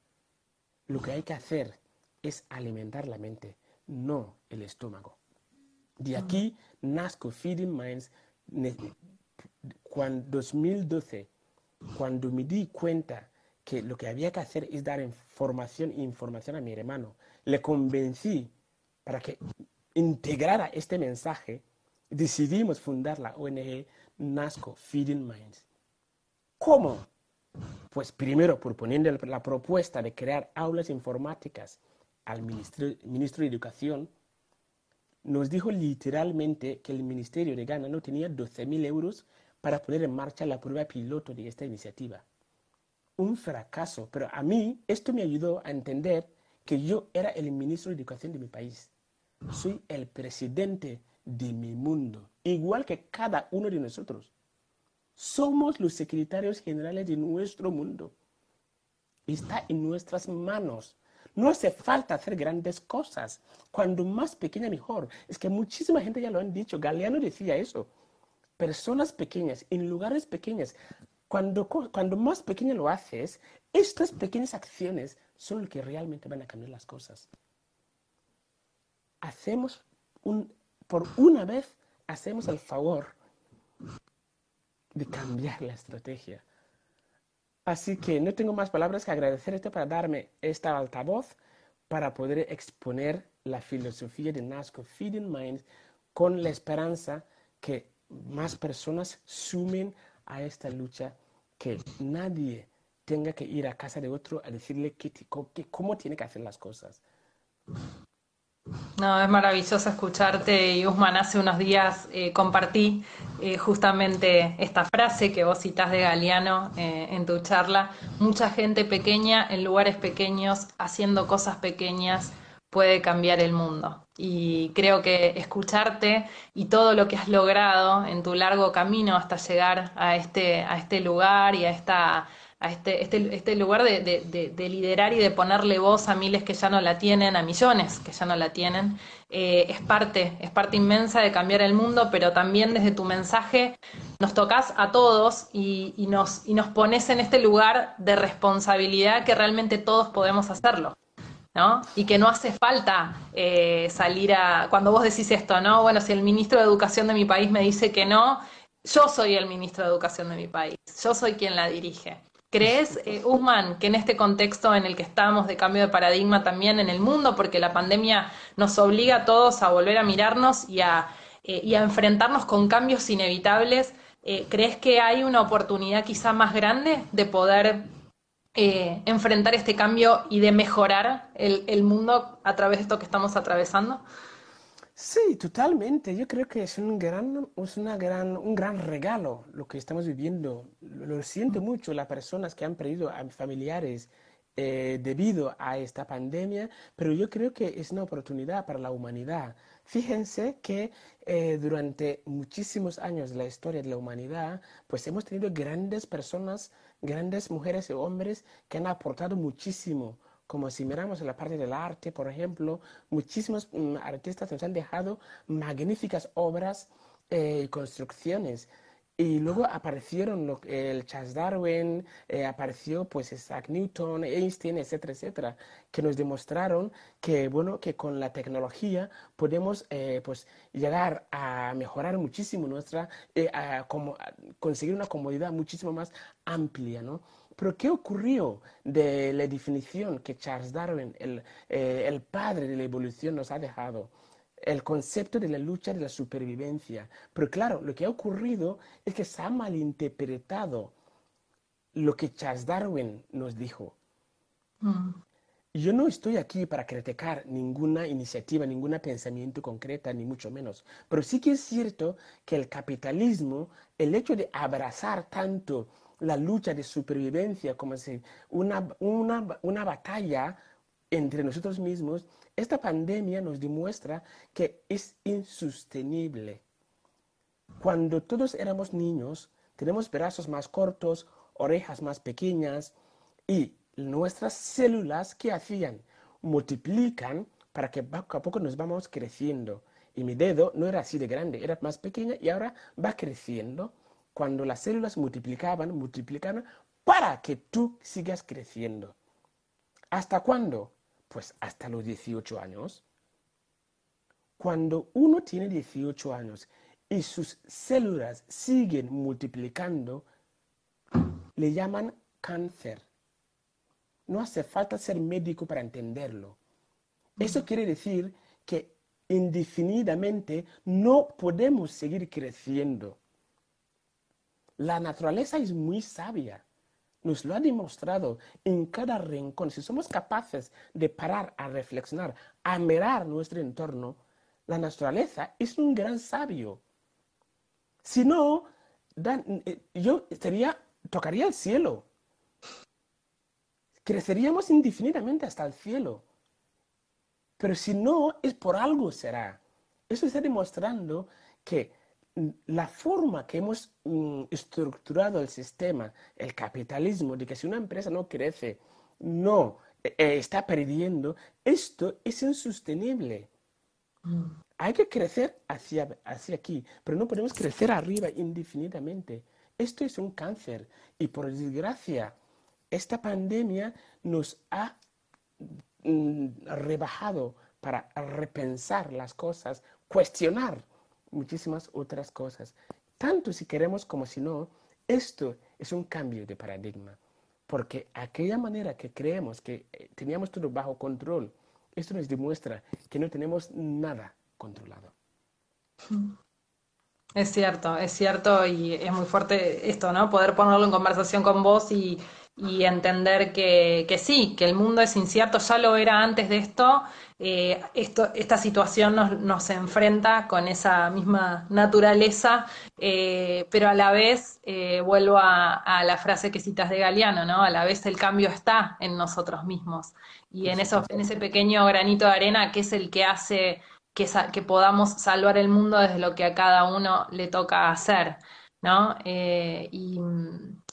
lo que hay que hacer es alimentar la mente, no el estómago. De aquí, Nasco Feeding Minds cuando 2012, cuando me di cuenta que lo que había que hacer es dar información e información a mi hermano, le convencí para que integrara este mensaje, decidimos fundar la ONG NASCO Feeding Minds. ¿Cómo? Pues primero proponiendo la propuesta de crear aulas informáticas al ministro, ministro de Educación, nos dijo literalmente que el Ministerio de Ghana no tenía 12.000 euros para poner en marcha la prueba piloto de esta iniciativa. Un fracaso, pero a mí esto me ayudó a entender que yo era el ministro de Educación de mi país. Soy el presidente de mi mundo, igual que cada uno de nosotros. Somos los secretarios generales de nuestro mundo. Está en nuestras manos. No hace falta hacer grandes cosas. Cuando más pequeña, mejor. Es que muchísima gente ya lo han dicho. Galeano decía eso personas pequeñas, en lugares pequeños. Cuando, cuando más pequeño lo haces, estas pequeñas acciones son lo que realmente van a cambiar las cosas. Hacemos un, por una vez, hacemos el favor de cambiar la estrategia. Así que no tengo más palabras que agradecerte para darme esta altavoz para poder exponer la filosofía de Nasco Feeding Minds con la esperanza que más personas sumen a esta lucha, que nadie tenga que ir a casa de otro a decirle que, cómo tiene que hacer las cosas. No, es maravilloso escucharte y Usman, hace unos días eh, compartí eh, justamente esta frase que vos citás de Galeano eh, en tu charla, mucha gente pequeña en lugares pequeños, haciendo cosas pequeñas, puede cambiar el mundo. Y creo que escucharte y todo lo que has logrado en tu largo camino hasta llegar a este, a este lugar y a esta a este, este, este lugar de, de, liderar y de ponerle voz a miles que ya no la tienen, a millones que ya no la tienen, eh, es parte, es parte inmensa de cambiar el mundo, pero también desde tu mensaje nos tocas a todos y, y, nos, y nos pones en este lugar de responsabilidad que realmente todos podemos hacerlo. ¿no? Y que no hace falta eh, salir a, cuando vos decís esto, ¿no? Bueno, si el ministro de Educación de mi país me dice que no, yo soy el ministro de Educación de mi país, yo soy quien la dirige. ¿Crees, eh, Usman, que en este contexto en el que estamos de cambio de paradigma también en el mundo, porque la pandemia nos obliga a todos a volver a mirarnos y a, eh, enfrentarnos con cambios inevitables, ¿crees que hay una oportunidad quizá más grande de poder eh, enfrentar este cambio y de mejorar el, mundo a través de esto que estamos atravesando? Sí, totalmente. Yo creo que es un gran, es una gran, un gran regalo lo que estamos viviendo. Lo, siento mucho las personas que han perdido a familiares eh, debido a esta pandemia, pero yo creo que es una oportunidad para la humanidad. Fíjense que eh, durante muchísimos años de la historia de la humanidad, pues hemos tenido grandes personas, grandes mujeres y hombres que han aportado muchísimo. Como si miramos en la parte del arte, por ejemplo, muchísimos mm, artistas nos han dejado magníficas obras eh, y construcciones. Y luego aparecieron el Charles Darwin, eh, apareció pues Isaac Newton, Einstein, etcétera, etcétera, que nos demostraron que, bueno, que con la tecnología podemos eh, pues llegar a mejorar muchísimo nuestra, eh, como, conseguir una comodidad muchísimo más amplia, ¿no? Pero ¿qué ocurrió de la definición que Charles Darwin, el, el padre de la evolución, nos ha dejado? el concepto de la lucha de la supervivencia. Pero claro, lo que ha ocurrido es que se ha malinterpretado lo que Charles Darwin nos dijo. Mm. Yo no estoy aquí para criticar ninguna iniciativa, ningún pensamiento concreta, ni mucho menos. Pero sí que es cierto que el capitalismo, el hecho de abrazar tanto la lucha de supervivencia como si una, una, una batalla entre nosotros mismos, esta pandemia nos demuestra que es insostenible. Cuando todos éramos niños, tenemos brazos más cortos, orejas más pequeñas y nuestras células, ¿qué hacían? Multiplican para que poco a poco nos vamos creciendo. Y mi dedo no era así de grande, era más pequeña y ahora va creciendo. Cuando las células multiplicaban, multiplicaban para que tú sigas creciendo. ¿Hasta cuándo? Pues hasta los 18 años. Cuando uno tiene 18 años y sus células siguen multiplicando, le llaman cáncer. No hace falta ser médico para entenderlo. Eso quiere decir que indefinidamente no podemos seguir creciendo. La naturaleza es muy sabia nos lo ha demostrado en cada rincón. Si somos capaces de parar a reflexionar, a mirar nuestro entorno, la naturaleza es un gran sabio. Si no, eh, yo estaría, tocaría el cielo. Creceríamos indefinidamente hasta el cielo. Pero si no, es por algo será. Eso está demostrando que la forma que hemos mm, estructurado el sistema, el capitalismo, de que si una empresa no crece, no eh, está perdiendo, esto es insostenible. Mm. Hay que crecer hacia, hacia aquí, pero no podemos crecer arriba indefinidamente. Esto es un cáncer y por desgracia, esta pandemia nos ha mm, rebajado para repensar las cosas, cuestionar muchísimas otras cosas. Tanto si queremos como si no, esto es un cambio de paradigma. Porque aquella manera que creemos que eh, teníamos todo bajo control, esto nos demuestra que no tenemos nada controlado. Es cierto, es cierto y es muy fuerte esto, ¿no? Poder ponerlo en conversación con vos y, y entender que, que, sí, que el mundo es incierto, ya lo era antes de esto, eh, esto esta situación nos, nos, enfrenta con esa misma naturaleza, eh, pero a la vez, eh, vuelvo a, a, la frase que citas de Galeano, ¿no? A la vez el cambio está en nosotros mismos y en, eso, en ese pequeño granito de arena que es el que hace que, que podamos salvar el mundo desde lo que a cada uno le toca hacer, ¿no? y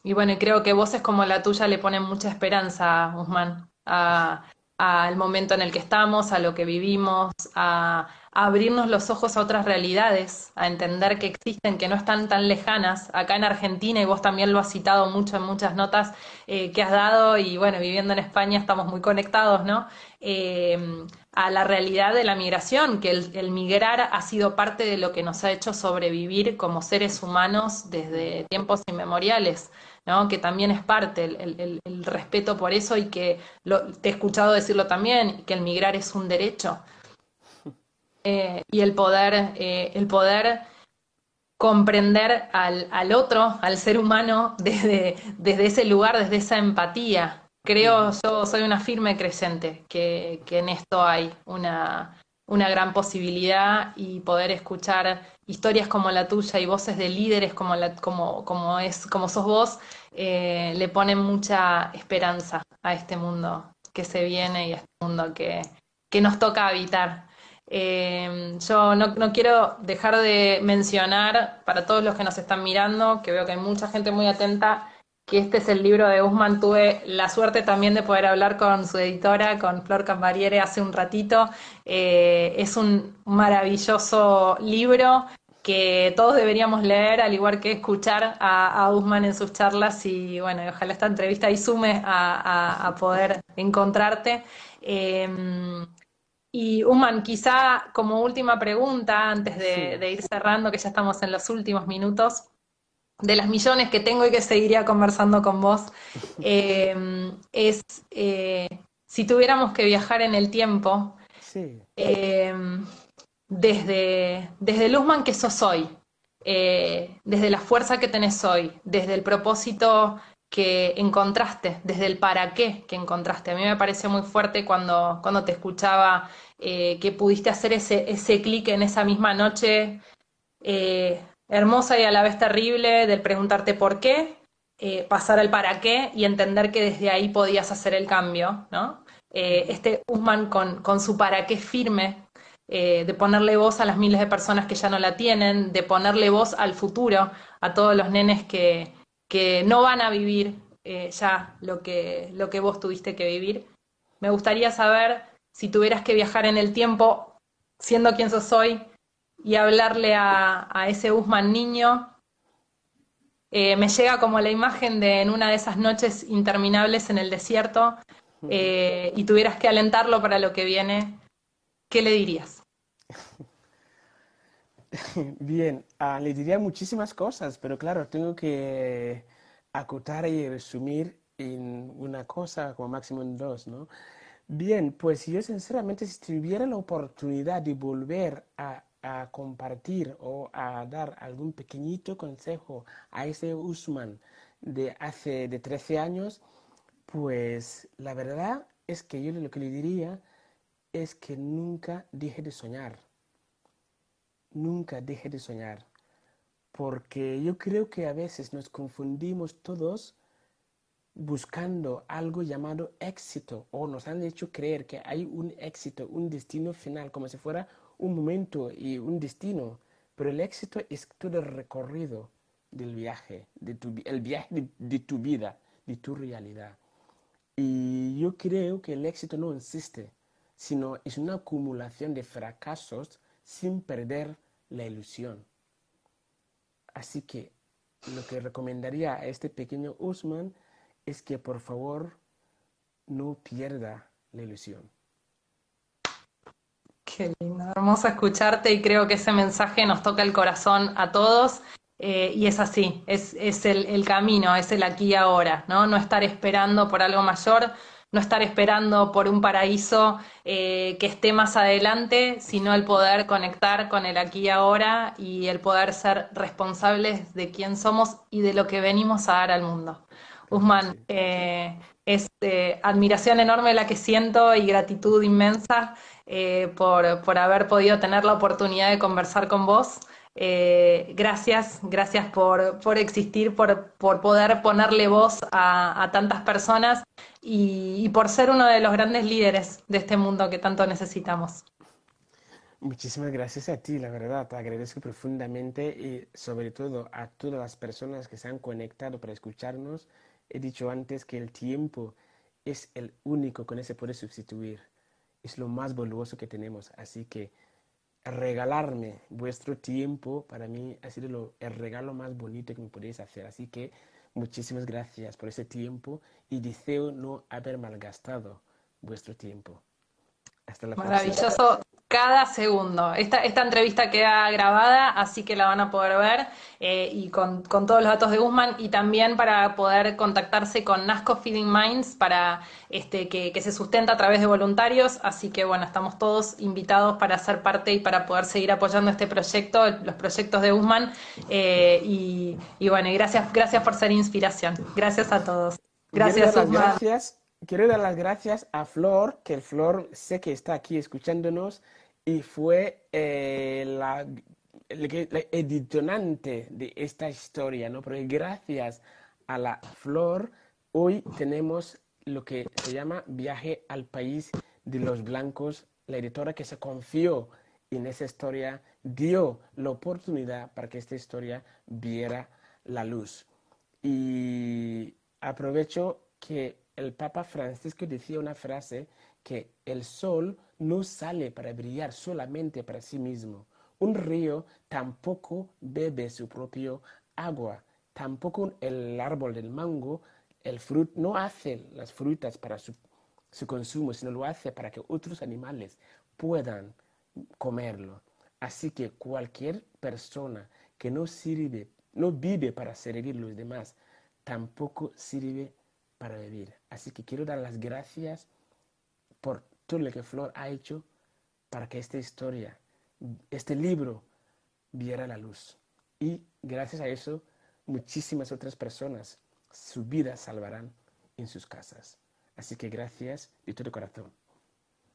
y bueno, creo que voces como la tuya le ponen mucha esperanza, Guzmán, al momento en el que estamos, a lo que vivimos, a, abrirnos los ojos a otras realidades, a entender que existen, que no están tan lejanas. Acá en Argentina, y vos también lo has citado mucho en muchas notas eh, que has dado, y bueno, viviendo en España estamos muy conectados, ¿no? Eh, a la realidad de la migración, que el, migrar ha sido parte de lo que nos ha hecho sobrevivir como seres humanos desde tiempos inmemoriales. ¿No? que también es parte el, respeto por eso y que te he escuchado decirlo también, que el migrar es un derecho. Eh, y el poder, eh, el poder comprender al, otro, al ser humano, <laughs> desde, desde ese lugar, desde esa empatía. Creo, yo soy una firme creyente que, que en esto hay una, una gran posibilidad y poder escuchar historias como la tuya y voces de líderes como, la, como, como, es, como sos vos, eh, le ponen mucha esperanza a este mundo que se viene y a este mundo que, que nos toca habitar. Eh, yo no, no, quiero dejar de mencionar para todos los que nos están mirando, que veo que hay mucha gente muy atenta, que este es el libro de Guzmán. Tuve la suerte también de poder hablar con su editora, con Flor Cambariere, hace un ratito. Eh, es un maravilloso libro que todos deberíamos leer, al igual que escuchar a, a Guzmán en sus charlas y bueno, ojalá esta entrevista ahí sume a, a poder encontrarte. Eh, y Human, quizá como última pregunta, antes de, ir cerrando, que ya estamos en los últimos minutos, de las millones que tengo y que seguiría conversando con vos, em, es eh, si tuviéramos que viajar en el tiempo, em, desde, desde el Usman que sos hoy, eh, desde la fuerza que tenés hoy, desde el propósito que encontraste, desde el para qué que encontraste. A mí me pareció muy fuerte cuando, cuando te escuchaba eh, que pudiste hacer ese, ese clic en esa misma noche eh, hermosa y a la vez terrible del preguntarte por qué, eh, pasar al para qué y entender que desde ahí podías hacer el cambio, ¿no? este Usman con, con su para qué firme, de ponerle voz a las miles de personas que ya no la tienen, de ponerle voz al futuro, a todos los nenes que, que no van a vivir eh, ya lo que, lo que vos tuviste que vivir. Me gustaría saber si tuvieras que viajar en el tiempo, siendo quien sos hoy, y hablarle a, ese Usman niño. Eh, me llega como la imagen de en una de esas noches interminables en el desierto eh, y tuvieras que alentarlo para lo que viene, ¿qué le dirías? <laughs> Bien, ah, le diría muchísimas cosas, pero claro, tengo que acotar y resumir en una cosa, como máximo en dos, ¿no? Bien, pues yo sinceramente si tuviera la oportunidad de volver a, a compartir o a dar algún pequeñito consejo a ese Usman de hace de 13 años, pues la verdad es que yo lo que le diría es que nunca deje de soñar. Nunca deje de soñar, porque yo creo que a veces nos confundimos todos buscando algo llamado éxito o nos han hecho creer que hay un éxito, un destino final, como si fuera un momento y un destino, pero el éxito es todo el recorrido del viaje, de tu, el viaje de, de tu vida, de tu realidad. Y yo creo que el éxito no existe, sino es una acumulación de fracasos sin perder la ilusión. Así que lo que recomendaría a este pequeño Usman es que por favor no pierda la ilusión. Qué lindo, hermoso escucharte y creo que ese mensaje nos toca el corazón a todos. Eh, y es así, es, es el, el, camino, es el aquí y ahora, ¿no? No estar esperando por algo mayor, no estar esperando por un paraíso eh, que esté más adelante, sino el poder conectar con el aquí y ahora y el poder ser responsables de quién somos y de lo que venimos a dar al mundo. Usman, eh, es eh, admiración enorme la que siento y gratitud inmensa por, por haber podido tener la oportunidad de conversar con vos. Eh, gracias, gracias por, por existir, por, por, poder ponerle voz a, a tantas personas y, y, por ser uno de los grandes líderes de este mundo que tanto necesitamos. Muchísimas gracias a ti, la verdad, te agradezco profundamente y sobre todo a todas las personas que se han conectado para escucharnos. He dicho antes que el tiempo es el único que no se puede sustituir, es lo más valioso que tenemos, así que regalarme vuestro tiempo para mí ha sido el regalo más bonito que me podéis hacer. Así que muchísimas gracias por ese tiempo y deseo no haber malgastado vuestro tiempo. Hasta la Maravilloso cada segundo. Esta, esta entrevista queda grabada, así que la van a poder ver eh, y con, con, todos los datos de Guzmán y también para poder contactarse con Nasco Feeding Minds para este, que, que, se sustenta a través de voluntarios. Así que bueno, estamos todos invitados para ser parte y para poder seguir apoyando este proyecto, los proyectos de Guzmán. Eh, y, y, bueno, y gracias, gracias por ser inspiración. Gracias a todos. Gracias, Guzmán. Gracias. Quiero dar las gracias a Flor, que Flor sé que está aquí escuchándonos y fue eh, la, la, editonante de esta historia, ¿no? Porque gracias a la Flor, hoy tenemos lo que se llama Viaje al País de los Blancos, la editora que se confió en esa historia dio la oportunidad para que esta historia viera la luz. Y aprovecho que el Papa Francisco decía una frase que el sol no sale para brillar solamente para sí mismo. Un río tampoco bebe su propio agua. Tampoco el árbol del mango, el fruto, no hace las frutas para su, su consumo, sino lo hace para que otros animales puedan comerlo. Así que cualquier persona que no sirve, no vive para servir a los demás, tampoco sirve para vivir. Así que quiero dar las gracias por todo lo que Flor ha hecho para que esta historia, este libro, viera la luz. Y gracias a eso, muchísimas otras personas, su vida salvarán en sus casas. Así que gracias de todo corazón.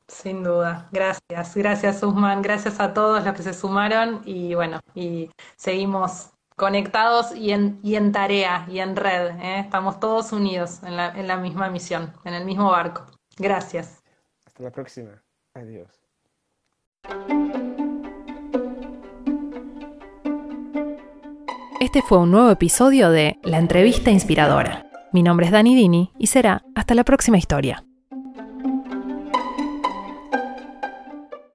Sin duda, gracias, gracias Usman, gracias a todos los que se sumaron y bueno, y seguimos conectados y en, y en tarea y en red, ¿eh? estamos todos unidos en la, en la misma misión, en el mismo barco. Gracias. Hasta la próxima. Adiós. Este fue un nuevo episodio de La Entrevista Inspiradora. Mi nombre es Dani Dini y será hasta la próxima historia.